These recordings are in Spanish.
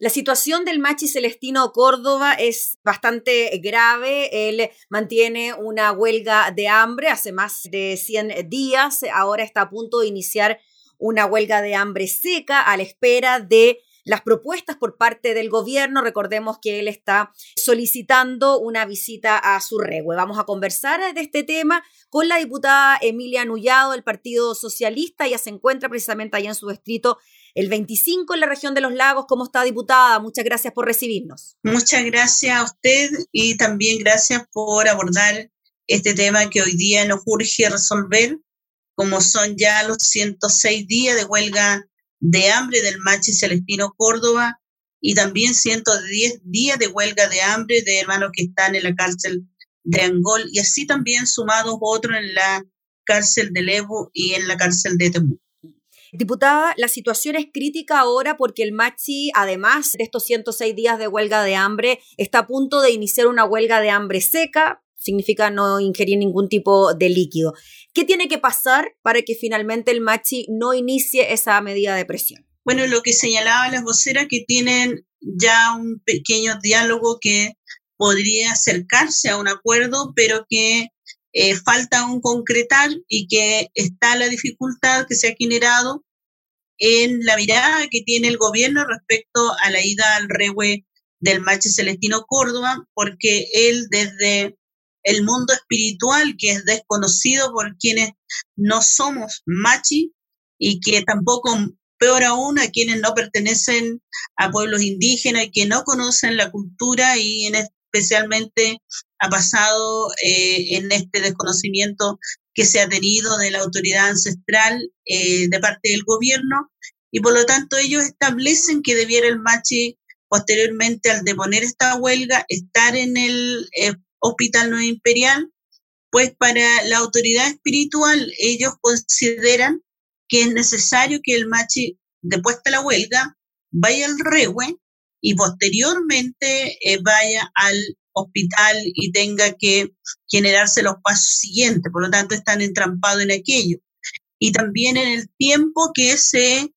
La situación del Machi Celestino Córdoba es bastante grave. Él mantiene una huelga de hambre hace más de 100 días. Ahora está a punto de iniciar una huelga de hambre seca a la espera de las propuestas por parte del gobierno. Recordemos que él está solicitando una visita a su regue. Vamos a conversar de este tema con la diputada Emilia Nullado del Partido Socialista. Ella se encuentra precisamente allá en su distrito el 25 en la región de los lagos. ¿Cómo está, diputada? Muchas gracias por recibirnos. Muchas gracias a usted y también gracias por abordar este tema que hoy día nos urge resolver, como son ya los 106 días de huelga de hambre del Machi Celestino Córdoba y también 110 días de huelga de hambre de hermanos que están en la cárcel de Angol y así también sumados otros en la cárcel de Lebu y en la cárcel de Temuco. Diputada, la situación es crítica ahora porque el Machi, además de estos 106 días de huelga de hambre, está a punto de iniciar una huelga de hambre seca, significa no ingerir ningún tipo de líquido. ¿Qué tiene que pasar para que finalmente el Machi no inicie esa medida de presión? Bueno, lo que señalaba las voceras que tienen ya un pequeño diálogo que podría acercarse a un acuerdo, pero que eh, falta un concretar y que está la dificultad que se ha generado en la mirada que tiene el gobierno respecto a la ida al regue del Machi Celestino Córdoba, porque él desde el mundo espiritual, que es desconocido por quienes no somos machi y que tampoco, peor aún, a quienes no pertenecen a pueblos indígenas y que no conocen la cultura y en especialmente ha pasado eh, en este desconocimiento que se ha tenido de la autoridad ancestral eh, de parte del gobierno y por lo tanto ellos establecen que debiera el Machi posteriormente al deponer esta huelga estar en el eh, Hospital No Imperial, pues para la autoridad espiritual ellos consideran que es necesario que el Machi, después de la huelga, vaya al Rehue y posteriormente vaya al hospital y tenga que generarse los pasos siguientes, por lo tanto están entrampados en aquello. Y también en el tiempo que se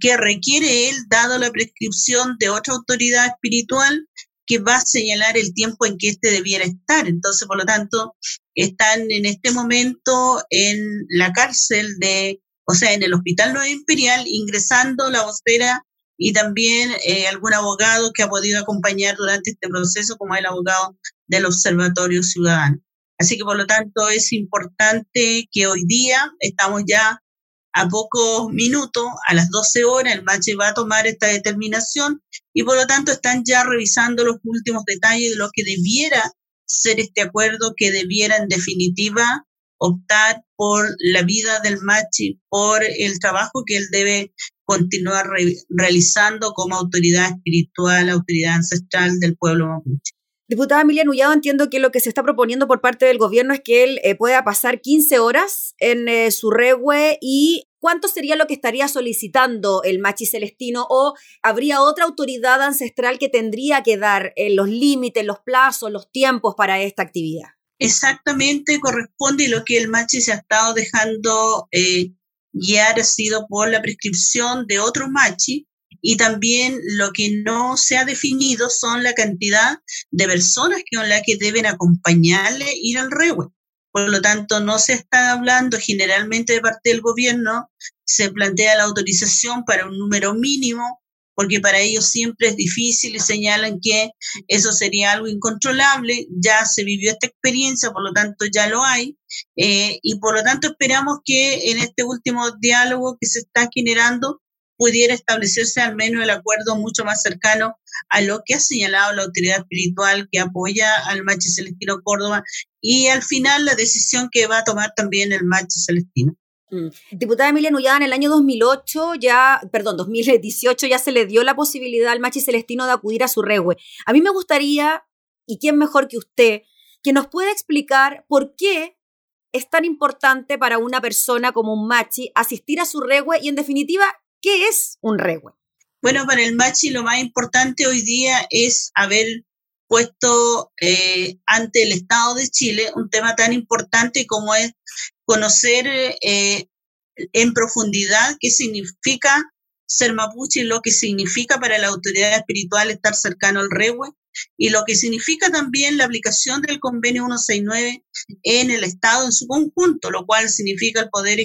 que requiere él, dado la prescripción de otra autoridad espiritual que va a señalar el tiempo en que éste debiera estar. Entonces, por lo tanto, están en este momento en la cárcel de, o sea, en el Hospital Nueva Imperial, ingresando la vocera y también eh, algún abogado que ha podido acompañar durante este proceso, como el abogado del Observatorio Ciudadano. Así que por lo tanto es importante que hoy día estamos ya a pocos minutos, a las 12 horas, el MACHE va a tomar esta determinación y por lo tanto están ya revisando los últimos detalles de lo que debiera ser este acuerdo, que debiera en definitiva optar por la vida del Machi, por el trabajo que él debe continuar realizando como autoridad espiritual, autoridad ancestral del pueblo mapuche. Diputada Emilia Nullado, entiendo que lo que se está proponiendo por parte del gobierno es que él eh, pueda pasar 15 horas en eh, su regue y cuánto sería lo que estaría solicitando el Machi Celestino o habría otra autoridad ancestral que tendría que dar eh, los límites, los plazos, los tiempos para esta actividad. Exactamente corresponde lo que el Machi se ha estado dejando guiar ha sido por la prescripción de otro machi y también lo que no se ha definido son la cantidad de personas son las que deben acompañarle ir al rewe. Por lo tanto, no se está hablando generalmente de parte del gobierno, se plantea la autorización para un número mínimo porque para ellos siempre es difícil y señalan que eso sería algo incontrolable. Ya se vivió esta experiencia, por lo tanto ya lo hay. Eh, y por lo tanto esperamos que en este último diálogo que se está generando pudiera establecerse al menos el acuerdo mucho más cercano a lo que ha señalado la autoridad espiritual que apoya al Machi Celestino Córdoba y al final la decisión que va a tomar también el Machi Celestino. Mm. Diputada Emilia Nullada, en el año 2008 ya, perdón, 2018 ya se le dio la posibilidad al Machi Celestino de acudir a su regue. A mí me gustaría, y quién mejor que usted, que nos pueda explicar por qué es tan importante para una persona como un Machi asistir a su regue y en definitiva, ¿qué es un regue? Bueno, para el Machi lo más importante hoy día es haber puesto eh, ante el Estado de Chile un tema tan importante como es conocer eh, en profundidad qué significa ser mapuche, lo que significa para la autoridad espiritual estar cercano al rehue y lo que significa también la aplicación del convenio 169 en el Estado en su conjunto, lo cual significa el poder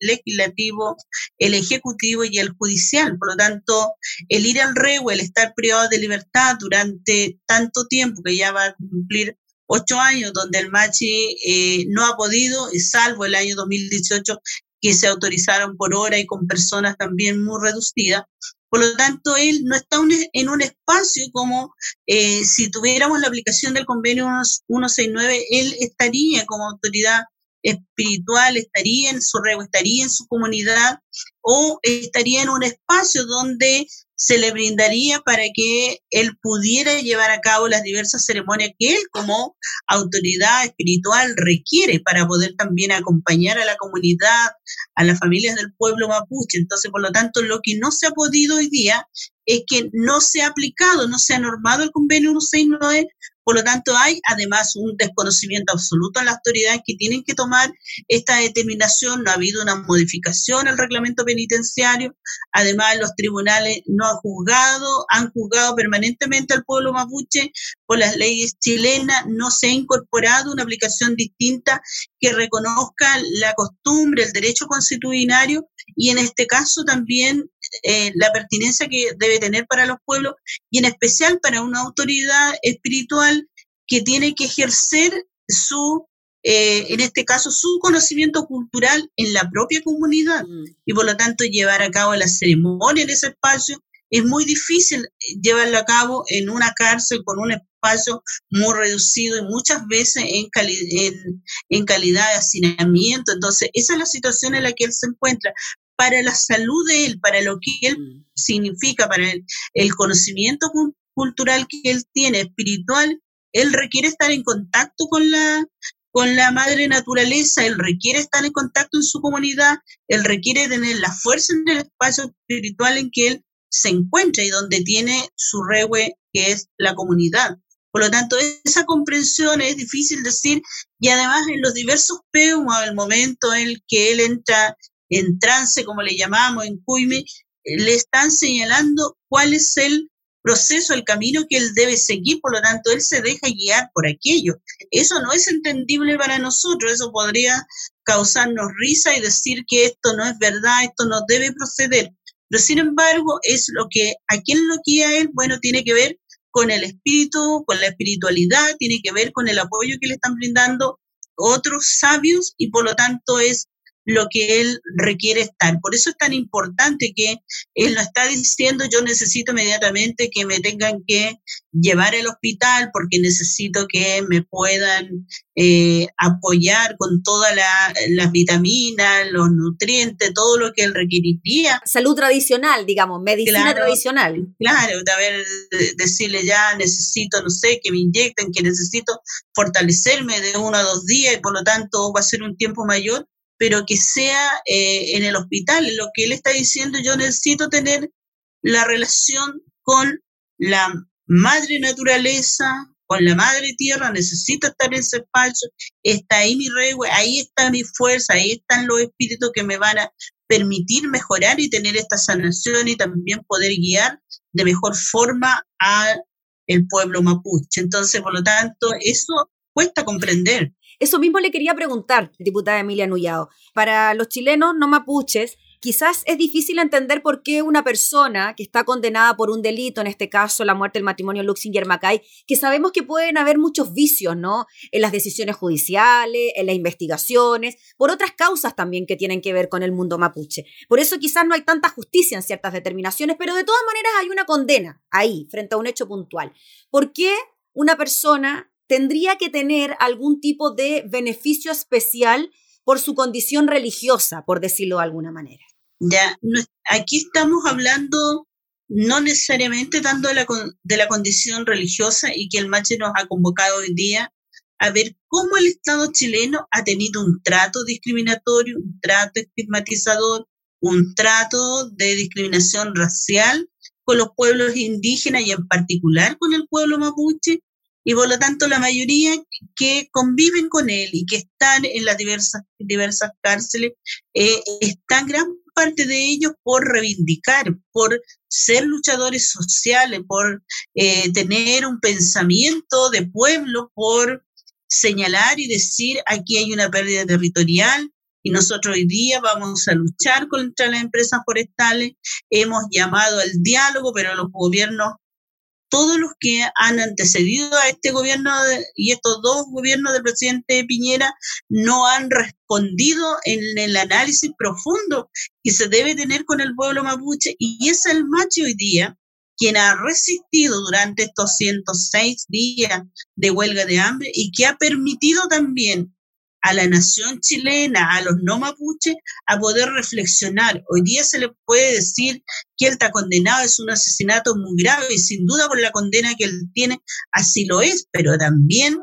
legislativo, el ejecutivo y el judicial. Por lo tanto, el ir al rehue, el estar privado de libertad durante tanto tiempo, que ya va a cumplir ocho años, donde el Machi eh, no ha podido, salvo el año 2018, que se autorizaron por hora y con personas también muy reducidas. Por lo tanto, él no está en un espacio como eh, si tuviéramos la aplicación del convenio 169, él estaría como autoridad espiritual, estaría en su rego, estaría en su comunidad o estaría en un espacio donde se le brindaría para que él pudiera llevar a cabo las diversas ceremonias que él como autoridad espiritual requiere para poder también acompañar a la comunidad, a las familias del pueblo mapuche. Entonces, por lo tanto, lo que no se ha podido hoy día es que no se ha aplicado, no se ha normado el convenio 169 por lo tanto, hay además un desconocimiento absoluto en las autoridades que tienen que tomar esta determinación. No ha habido una modificación al reglamento penitenciario. Además, los tribunales no han juzgado, han juzgado permanentemente al pueblo mapuche por las leyes chilenas. No se ha incorporado una aplicación distinta que reconozca la costumbre, el derecho constitucionario y en este caso también eh, la pertinencia que debe tener para los pueblos y en especial para una autoridad espiritual que tiene que ejercer su, eh, en este caso, su conocimiento cultural en la propia comunidad mm. y por lo tanto llevar a cabo la ceremonia en ese espacio es muy difícil llevarlo a cabo en una cárcel con un espacio muy reducido y muchas veces en, en, en, calidad de hacinamiento. Entonces, esa es la situación en la que él se encuentra para la salud de él, para lo que él mm. significa, para el conocimiento cultural que él tiene, espiritual, él requiere estar en contacto con la, con la madre naturaleza, él requiere estar en contacto en su comunidad, él requiere tener la fuerza en el espacio espiritual en que él se encuentra y donde tiene su regue, que es la comunidad. Por lo tanto, esa comprensión es difícil decir y además en los diversos peumos, al momento en que él entra en trance, como le llamamos, en Cuime, le están señalando cuál es el proceso, el camino que él debe seguir, por lo tanto, él se deja guiar por aquello. Eso no es entendible para nosotros, eso podría causarnos risa y decir que esto no es verdad, esto no debe proceder. Pero sin embargo, es lo que a quien lo guía él, bueno, tiene que ver con el espíritu, con la espiritualidad, tiene que ver con el apoyo que le están brindando otros sabios y por lo tanto es lo que él requiere estar. Por eso es tan importante que él no está diciendo yo necesito inmediatamente que me tengan que llevar al hospital porque necesito que me puedan eh, apoyar con todas las vitaminas, los nutrientes, todo lo que él requeriría. Salud tradicional, digamos, medicina tradicional. Claro, de haber, decirle ya necesito, no sé, que me inyecten, que necesito fortalecerme de uno a dos días y por lo tanto va a ser un tiempo mayor pero que sea eh, en el hospital. Lo que él está diciendo, yo necesito tener la relación con la madre naturaleza, con la madre tierra, necesito estar en ese espacio, está ahí mi rey, ahí está mi fuerza, ahí están los espíritus que me van a permitir mejorar y tener esta sanación y también poder guiar de mejor forma a el pueblo mapuche. Entonces, por lo tanto, eso cuesta comprender. Eso mismo le quería preguntar, diputada Emilia Nullao. Para los chilenos no mapuches, quizás es difícil entender por qué una persona que está condenada por un delito, en este caso la muerte del matrimonio Luxinger Macay, que sabemos que pueden haber muchos vicios, ¿no? En las decisiones judiciales, en las investigaciones, por otras causas también que tienen que ver con el mundo mapuche. Por eso quizás no hay tanta justicia en ciertas determinaciones, pero de todas maneras hay una condena ahí, frente a un hecho puntual. ¿Por qué una persona tendría que tener algún tipo de beneficio especial por su condición religiosa, por decirlo de alguna manera. Ya, aquí estamos hablando no necesariamente tanto de la, condición religiosa y que el macho nos ha convocado hoy día a ver cómo el Estado chileno ha tenido un trato discriminatorio, un trato estigmatizador, un trato de discriminación racial con los pueblos indígenas y en particular con el pueblo mapuche, y por lo tanto la mayoría que conviven con él y que están en las diversas, diversas cárceles, eh, están gran parte de ellos por reivindicar, por ser luchadores sociales, por eh, tener un pensamiento de pueblo, por señalar y decir aquí hay una pérdida territorial y nosotros hoy día vamos a luchar contra las empresas forestales. Hemos llamado al diálogo, pero los gobiernos todos los que han antecedido a este gobierno y estos dos gobiernos del presidente Piñera no han respondido en el análisis profundo que se debe tener con el pueblo mapuche. Y es el macho hoy día quien ha resistido durante estos 106 días de huelga de hambre y que ha permitido también a la nación chilena, a los no mapuches, a poder reflexionar. Hoy día se le puede decir que él está condenado, es un asesinato muy grave y sin duda por la condena que él tiene, así lo es, pero también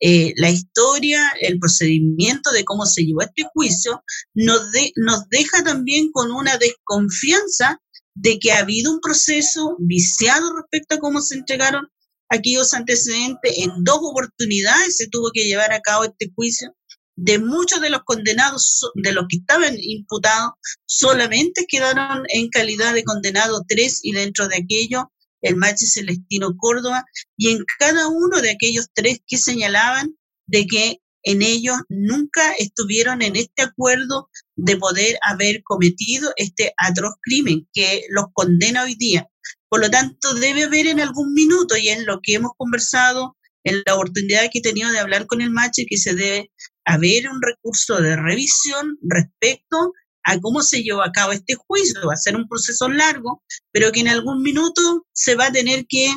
eh, la historia, el procedimiento de cómo se llevó este juicio, nos, nos deja también con una desconfianza de que ha habido un proceso viciado respecto a cómo se entregaron aquellos antecedentes. En dos oportunidades se tuvo que llevar a cabo este juicio de muchos de los condenados, de los que estaban imputados, solamente quedaron en calidad de condenado tres y dentro de aquello el machi Celestino Córdoba y en cada uno de aquellos tres que señalaban de que en ellos nunca estuvieron en este acuerdo de poder haber cometido este atroz crimen que los condena hoy día. Por lo tanto, debe haber en algún minuto, y en lo que hemos conversado, en la oportunidad que he tenido de hablar con el machi, que se debe haber un recurso de revisión respecto a cómo se llevó a cabo este juicio. Va a ser un proceso largo, pero que en algún minuto se va a tener que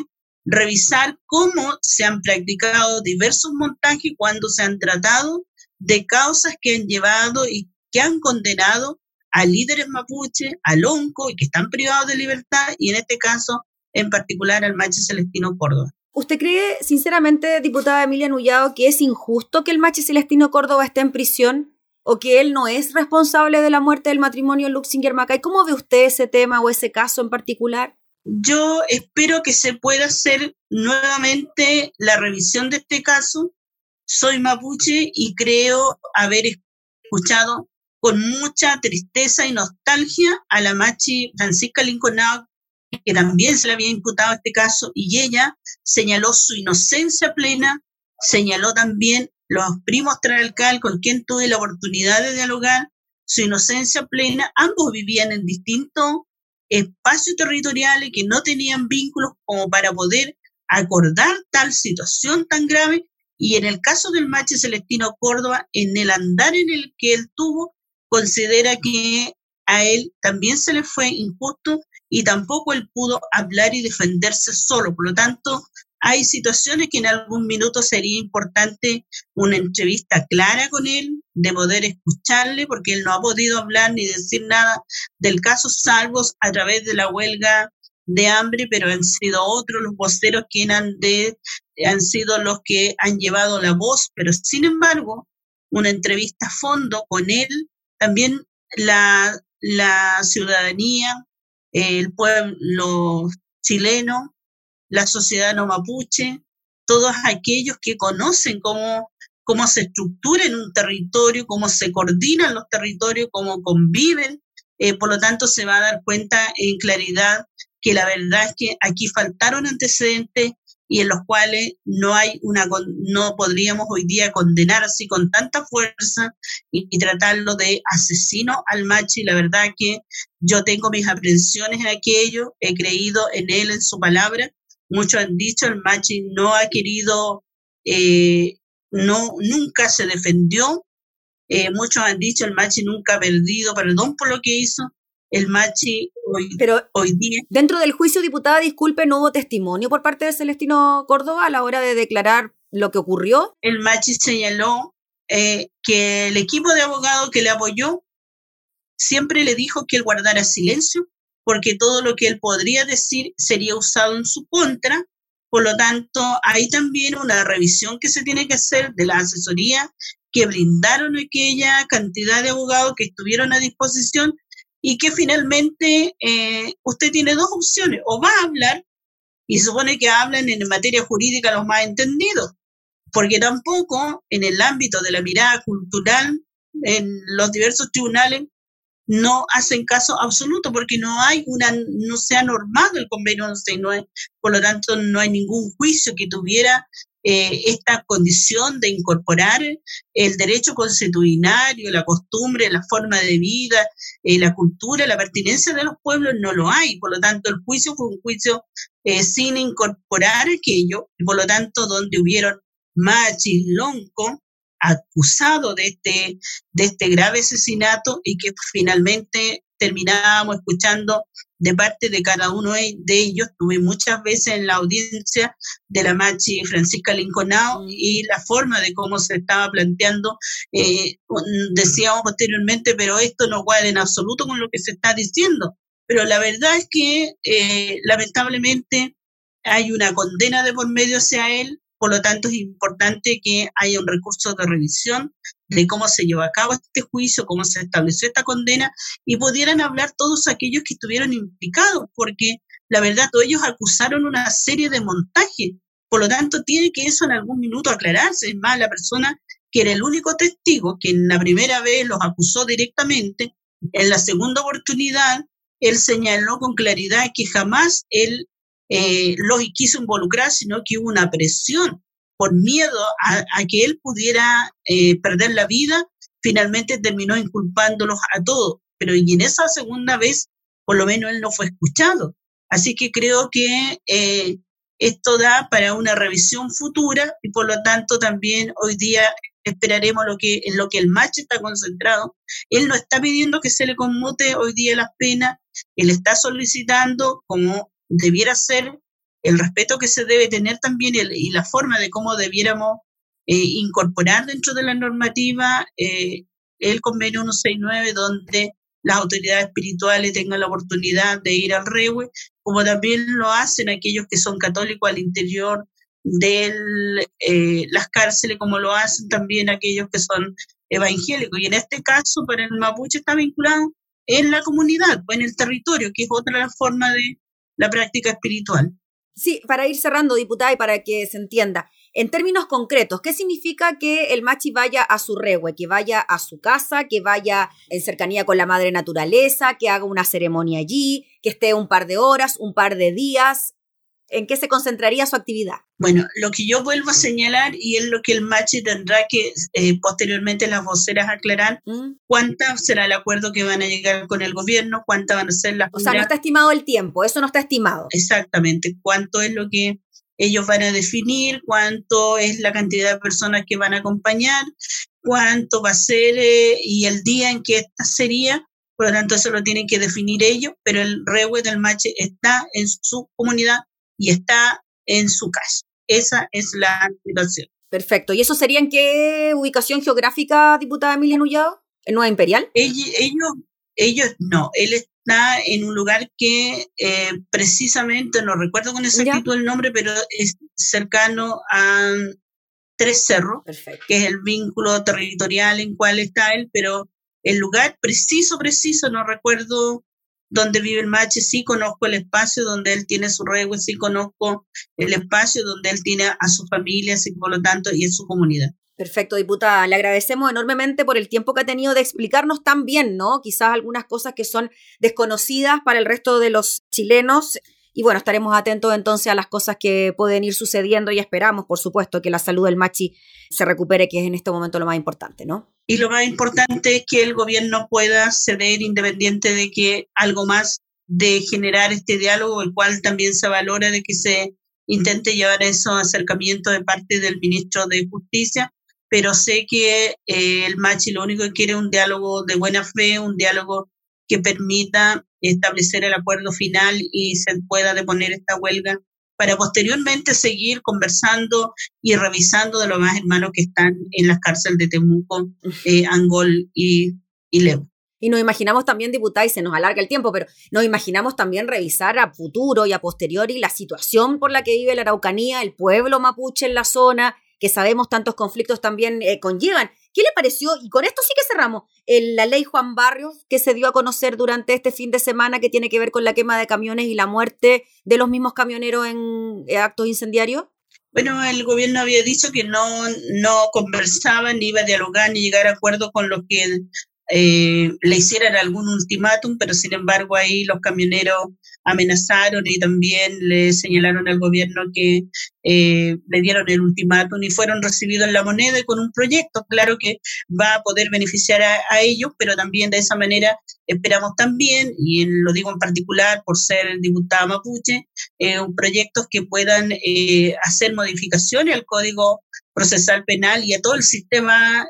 revisar cómo se han practicado diversos montajes cuando se han tratado de causas que han llevado y que han condenado a líderes mapuche, al ONCO y que están privados de libertad y en este caso en particular al macho Celestino Córdoba. ¿Usted cree, sinceramente, diputada Emilia Nullado, que es injusto que el machi Celestino Córdoba esté en prisión o que él no es responsable de la muerte del matrimonio Luxinger Macay? ¿Cómo ve usted ese tema o ese caso en particular? Yo espero que se pueda hacer nuevamente la revisión de este caso. Soy mapuche y creo haber escuchado con mucha tristeza y nostalgia a la machi Francisca Lincolnado que también se le había imputado este caso, y ella señaló su inocencia plena, señaló también los primos Tralcal con quien tuve la oportunidad de dialogar, su inocencia plena, ambos vivían en distintos espacios territoriales que no tenían vínculos como para poder acordar tal situación tan grave y en el caso del macho Celestino Córdoba, en el andar en el que él tuvo, considera que a él también se le fue injusto y tampoco él pudo hablar y defenderse solo. Por lo tanto, hay situaciones que en algún minuto sería importante una entrevista clara con él, de poder escucharle, porque él no ha podido hablar ni decir nada del caso, salvo a través de la huelga de hambre, pero han sido otros los voceros quienes han, sido los que han llevado la voz, pero sin embargo, una entrevista a fondo con él, también la, la ciudadanía, el pueblo chileno, la sociedad no mapuche, todos aquellos que conocen cómo, cómo se estructura en un territorio, cómo se coordinan los territorios, cómo conviven. Eh, por lo tanto, se va a dar cuenta en claridad que la verdad es que aquí faltaron antecedentes y en los cuales no hay una no podríamos hoy día condenar así con tanta fuerza y, tratarlo de asesino al macho la verdad que yo tengo mis aprensiones en aquello, he creído en él, en su palabra. Muchos han dicho el machi no ha querido, eh, no nunca se defendió. Eh, muchos han dicho el machi nunca ha perdido perdón por lo que hizo el machi hoy, Pero hoy día. Dentro del juicio, diputada, disculpe, no hubo testimonio por parte de Celestino Córdoba a la hora de declarar lo que ocurrió. El machi señaló eh, que el equipo de abogados que le apoyó siempre le dijo que él guardara silencio, porque todo lo que él podría decir sería usado en su contra. Por lo tanto, hay también una revisión que se tiene que hacer de la asesoría que brindaron aquella cantidad de abogados que estuvieron a disposición y que finalmente eh, usted tiene dos opciones, o va a hablar y supone que hablan en materia jurídica los más entendidos, porque tampoco en el ámbito de la mirada cultural, en los diversos tribunales, no hacen caso absoluto porque no hay una, no se ha normado el convenio 169, por lo tanto no hay ningún juicio que tuviera eh, esta condición de incorporar el derecho constitucionario, la costumbre, la forma de vida, eh, la cultura, la pertinencia de los pueblos, no lo hay. Por lo tanto, el juicio fue un juicio eh, sin incorporar aquello, por lo tanto, donde hubieron machis, lonco, acusado de este, de este grave asesinato y que finalmente terminábamos escuchando de parte de cada uno de ellos. Tuve muchas veces en la audiencia de la Machi Francisca Linconao y la forma de cómo se estaba planteando, eh, decíamos posteriormente, pero esto no cuadra en absoluto con lo que se está diciendo. Pero la verdad es que eh, lamentablemente hay una condena de por medio hacia él, por lo tanto, es importante que haya un recurso de revisión de cómo se llevó a cabo este juicio, cómo se estableció esta condena, y pudieran hablar todos aquellos que estuvieron implicados, porque la verdad, todos ellos acusaron una serie de montajes. Por lo tanto, tiene que eso en algún minuto aclararse. Es más, la persona que era el único testigo, que en la primera vez los acusó directamente, en la segunda oportunidad, él señaló con claridad que jamás él eh, los quiso involucrar, sino que hubo una presión por miedo a, que él pudiera eh, perder la vida, finalmente terminó inculpándolos a todos. Pero y en esa segunda vez, por lo menos él no fue escuchado. Así que creo que eh, esto da para una revisión futura y por lo tanto también hoy día esperaremos lo que, en lo que el macho está concentrado. Él no está pidiendo que se le conmute hoy día las penas, él está solicitando, como debiera ser el respeto que se debe tener también y la forma de cómo debiéramos eh, incorporar dentro de la normativa eh, el convenio 169, donde las autoridades espirituales tengan la oportunidad de ir al rewe, como también lo hacen aquellos que son católicos al interior de eh, las cárceles, como lo hacen también aquellos que son evangélicos. Y en este caso, para el mapuche está vinculado en la comunidad, o en el territorio, que es otra forma de, la práctica espiritual. Sí, para ir cerrando, diputada, y para que se entienda, en términos concretos, ¿qué significa que el machi vaya a su regue, que vaya a su casa, que vaya en cercanía con la madre naturaleza, que haga una ceremonia allí, que esté un par de horas, un par de días? ¿En qué se concentraría su actividad? Bueno, lo que yo vuelvo a señalar y es lo que el Machi tendrá que eh, posteriormente las voceras aclarar, mm. cuánta será el acuerdo que van a llegar con el gobierno, cuántas van a ser las... O sea, no está estimado el tiempo, eso no está estimado. Exactamente, cuánto es lo que ellos van a definir, cuánto es la cantidad de personas que van a acompañar, cuánto va a ser eh, y el día en que esta sería. Por lo tanto, eso lo tienen que definir ellos, pero el rewe del Machi está en su comunidad y está en su casa. Esa es la situación. Perfecto. ¿Y eso sería en qué ubicación geográfica, diputada Emilia Nullado? ¿En Nueva Imperial? Ellos, ellos, no. Él está en un lugar que eh, precisamente, no recuerdo con exactitud el nombre, pero es cercano a Tres Cerros, que es el vínculo territorial en cual está él, pero el lugar preciso, preciso, no recuerdo donde vive el macho, sí conozco el espacio donde él tiene su regue, sí conozco el espacio donde él tiene a su familia, así por lo tanto, y en su comunidad. Perfecto, diputada. Le agradecemos enormemente por el tiempo que ha tenido de explicarnos tan bien, ¿no? Quizás algunas cosas que son desconocidas para el resto de los chilenos. Y bueno, estaremos atentos entonces a las cosas que pueden ir sucediendo y esperamos, por supuesto, que la salud del machi se recupere, que es en este momento lo más importante, ¿no? Y lo más importante es que el gobierno pueda ceder independiente de que algo más de generar este diálogo, el cual también se valora de que se intente llevar esos acercamientos de parte del ministro de Justicia, pero sé que eh, el Machi lo único que quiere es un diálogo de buena fe, un diálogo que permita establecer el acuerdo final y se pueda deponer esta huelga para posteriormente seguir conversando y revisando de los más hermanos que están en las cárceles de Temuco, eh, Angol y, y Y nos imaginamos también, diputada, y se nos alarga el tiempo, pero nos imaginamos también revisar a futuro y a posteriori la situación por la que vive la Araucanía, el pueblo mapuche en la zona, que sabemos tantos conflictos también eh, conllevan. ¿Qué le pareció? Y con esto sí que cerramos. la ley Juan Barrios que se dio a conocer durante este fin de semana que tiene que ver con la quema de camiones y la muerte de los mismos camioneros en eh, actos incendiarios. Bueno, el gobierno había dicho que no, no conversaba, ni iba a dialogar, ni llegar a acuerdo con los que eh, le hicieran algún ultimátum, pero sin embargo ahí los camioneros amenazaron y también le señalaron al gobierno que eh, le dieron el ultimátum y fueron recibidos en la moneda y con un proyecto, claro que va a poder beneficiar a, ellos, pero también de esa manera esperamos también, y lo digo en particular por ser el diputado mapuche, eh, proyectos que puedan eh, hacer modificaciones al Código Procesal Penal y a todo el sistema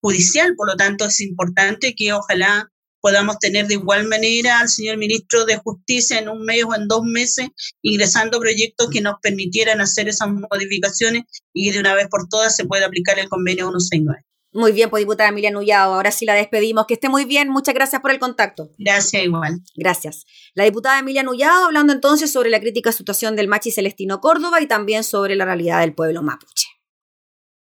judicial. Por lo tanto, es importante que ojalá podamos tener de igual manera al señor ministro de Justicia en un mes o en dos meses ingresando proyectos que nos permitieran hacer esas modificaciones y de una vez por todas se pueda aplicar el convenio 169. Muy bien, pues diputada Emilia Nullado, ahora sí la despedimos. Que esté muy bien, muchas gracias por el contacto. Gracias, igual. Gracias. La diputada Emilia Nullado hablando entonces sobre la crítica situación del Machi Celestino Córdoba y también sobre la realidad del pueblo mapuche.